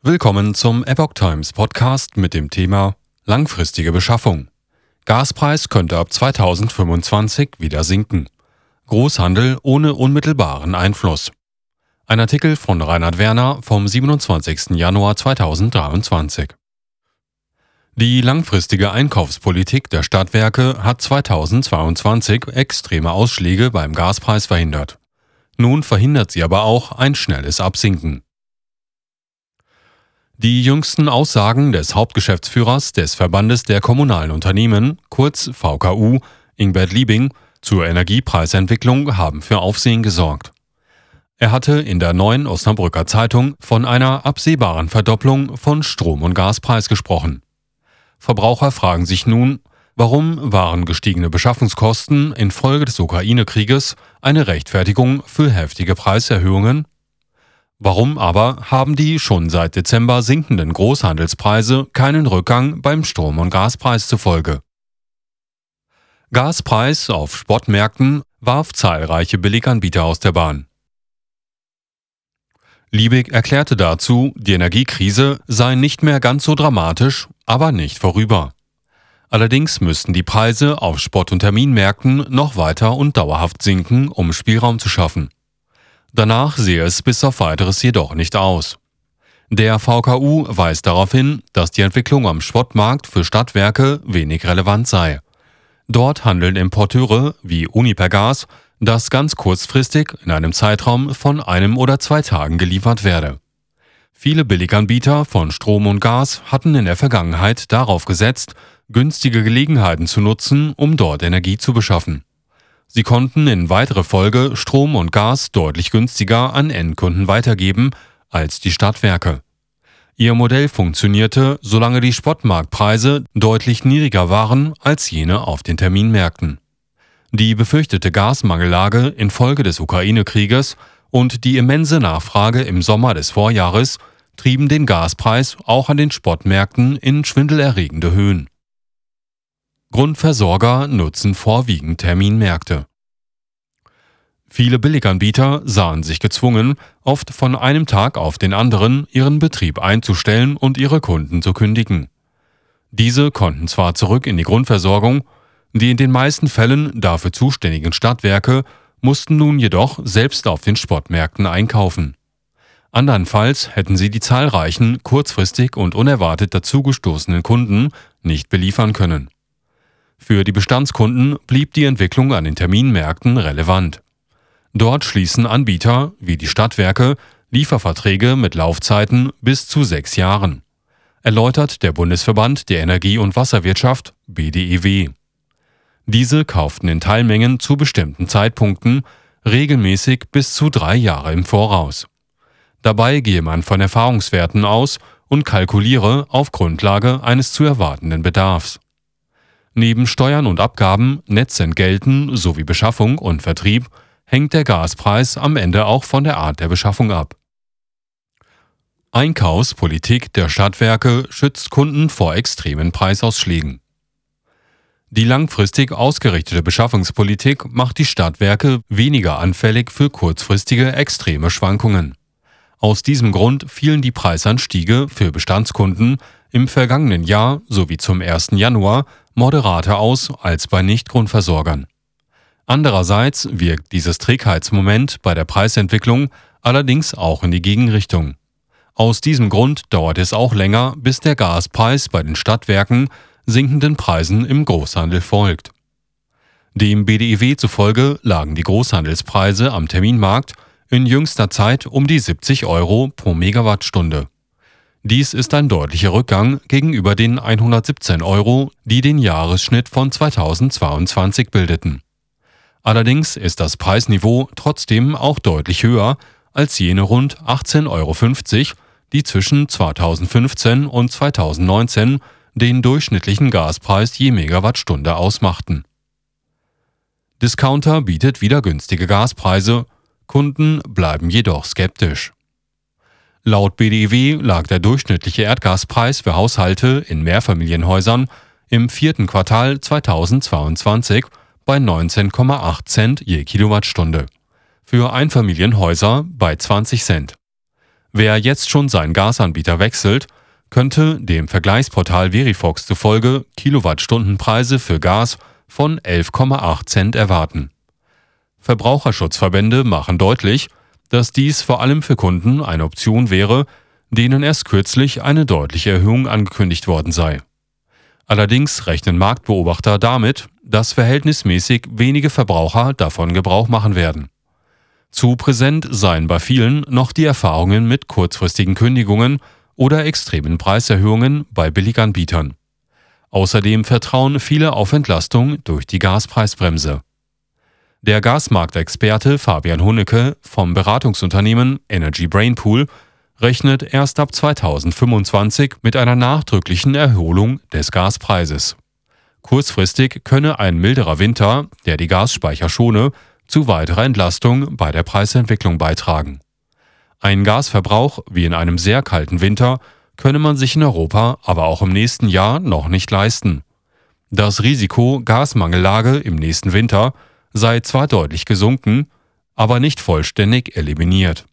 Willkommen zum Epoch Times Podcast mit dem Thema Langfristige Beschaffung. Gaspreis könnte ab 2025 wieder sinken. Großhandel ohne unmittelbaren Einfluss. Ein Artikel von Reinhard Werner vom 27. Januar 2023. Die langfristige Einkaufspolitik der Stadtwerke hat 2022 extreme Ausschläge beim Gaspreis verhindert. Nun verhindert sie aber auch ein schnelles Absinken. Die jüngsten Aussagen des Hauptgeschäftsführers des Verbandes der kommunalen Unternehmen, kurz VKU, Ingbert Liebing, zur Energiepreisentwicklung haben für Aufsehen gesorgt. Er hatte in der neuen Osnabrücker Zeitung von einer absehbaren Verdopplung von Strom- und Gaspreis gesprochen. Verbraucher fragen sich nun, warum waren gestiegene Beschaffungskosten infolge des Ukraine-Krieges eine Rechtfertigung für heftige Preiserhöhungen? Warum aber haben die schon seit Dezember sinkenden Großhandelspreise keinen Rückgang beim Strom- und Gaspreis zufolge? Gaspreis auf Spotmärkten warf zahlreiche Billiganbieter aus der Bahn. Liebig erklärte dazu, die Energiekrise sei nicht mehr ganz so dramatisch, aber nicht vorüber. Allerdings müssten die Preise auf Spot- und Terminmärkten noch weiter und dauerhaft sinken, um Spielraum zu schaffen. Danach sehe es bis auf weiteres jedoch nicht aus. Der VKU weist darauf hin, dass die Entwicklung am Spottmarkt für Stadtwerke wenig relevant sei. Dort handeln Importeure wie Unipergas, das ganz kurzfristig in einem Zeitraum von einem oder zwei Tagen geliefert werde. Viele Billiganbieter von Strom und Gas hatten in der Vergangenheit darauf gesetzt, günstige Gelegenheiten zu nutzen, um dort Energie zu beschaffen. Sie konnten in weiterer Folge Strom und Gas deutlich günstiger an Endkunden weitergeben als die Stadtwerke. Ihr Modell funktionierte, solange die Spotmarktpreise deutlich niedriger waren als jene auf den Terminmärkten. Die befürchtete Gasmangellage infolge des Ukraine-Krieges und die immense Nachfrage im Sommer des Vorjahres trieben den Gaspreis auch an den Spotmärkten in schwindelerregende Höhen. Grundversorger nutzen vorwiegend Terminmärkte. Viele Billiganbieter sahen sich gezwungen, oft von einem Tag auf den anderen ihren Betrieb einzustellen und ihre Kunden zu kündigen. Diese konnten zwar zurück in die Grundversorgung, die in den meisten Fällen dafür zuständigen Stadtwerke mussten nun jedoch selbst auf den Sportmärkten einkaufen. Andernfalls hätten sie die zahlreichen, kurzfristig und unerwartet dazugestoßenen Kunden nicht beliefern können. Für die Bestandskunden blieb die Entwicklung an den Terminmärkten relevant. Dort schließen Anbieter wie die Stadtwerke Lieferverträge mit Laufzeiten bis zu sechs Jahren, erläutert der Bundesverband der Energie- und Wasserwirtschaft BDEW. Diese kauften in Teilmengen zu bestimmten Zeitpunkten regelmäßig bis zu drei Jahre im Voraus. Dabei gehe man von Erfahrungswerten aus und kalkuliere auf Grundlage eines zu erwartenden Bedarfs. Neben Steuern und Abgaben, Netzentgelten sowie Beschaffung und Vertrieb hängt der Gaspreis am Ende auch von der Art der Beschaffung ab. Einkaufspolitik der Stadtwerke schützt Kunden vor extremen Preisausschlägen. Die langfristig ausgerichtete Beschaffungspolitik macht die Stadtwerke weniger anfällig für kurzfristige extreme Schwankungen. Aus diesem Grund fielen die Preisanstiege für Bestandskunden im vergangenen Jahr sowie zum 1. Januar moderater aus als bei Nichtgrundversorgern. Andererseits wirkt dieses Trägheitsmoment bei der Preisentwicklung allerdings auch in die Gegenrichtung. Aus diesem Grund dauert es auch länger, bis der Gaspreis bei den Stadtwerken sinkenden Preisen im Großhandel folgt. Dem BDIW zufolge lagen die Großhandelspreise am Terminmarkt in jüngster Zeit um die 70 Euro pro Megawattstunde. Dies ist ein deutlicher Rückgang gegenüber den 117 Euro, die den Jahresschnitt von 2022 bildeten. Allerdings ist das Preisniveau trotzdem auch deutlich höher als jene rund 18,50 Euro, die zwischen 2015 und 2019 den durchschnittlichen Gaspreis je Megawattstunde ausmachten. Discounter bietet wieder günstige Gaspreise, Kunden bleiben jedoch skeptisch. Laut BDW lag der durchschnittliche Erdgaspreis für Haushalte in Mehrfamilienhäusern im vierten Quartal 2022 bei 19,8 Cent je Kilowattstunde, für Einfamilienhäuser bei 20 Cent. Wer jetzt schon seinen Gasanbieter wechselt, könnte dem Vergleichsportal Verifox zufolge Kilowattstundenpreise für Gas von 11,8 Cent erwarten. Verbraucherschutzverbände machen deutlich, dass dies vor allem für Kunden eine Option wäre, denen erst kürzlich eine deutliche Erhöhung angekündigt worden sei. Allerdings rechnen Marktbeobachter damit, dass verhältnismäßig wenige Verbraucher davon Gebrauch machen werden. Zu präsent seien bei vielen noch die Erfahrungen mit kurzfristigen Kündigungen oder extremen Preiserhöhungen bei Billiganbietern. Außerdem vertrauen viele auf Entlastung durch die Gaspreisbremse. Der Gasmarktexperte Fabian Hunnecke vom Beratungsunternehmen Energy Brain Pool rechnet erst ab 2025 mit einer nachdrücklichen Erholung des Gaspreises. Kurzfristig könne ein milderer Winter, der die Gasspeicher schone, zu weiterer Entlastung bei der Preisentwicklung beitragen. Ein Gasverbrauch wie in einem sehr kalten Winter könne man sich in Europa aber auch im nächsten Jahr noch nicht leisten. Das Risiko Gasmangellage im nächsten Winter sei zwar deutlich gesunken, aber nicht vollständig eliminiert.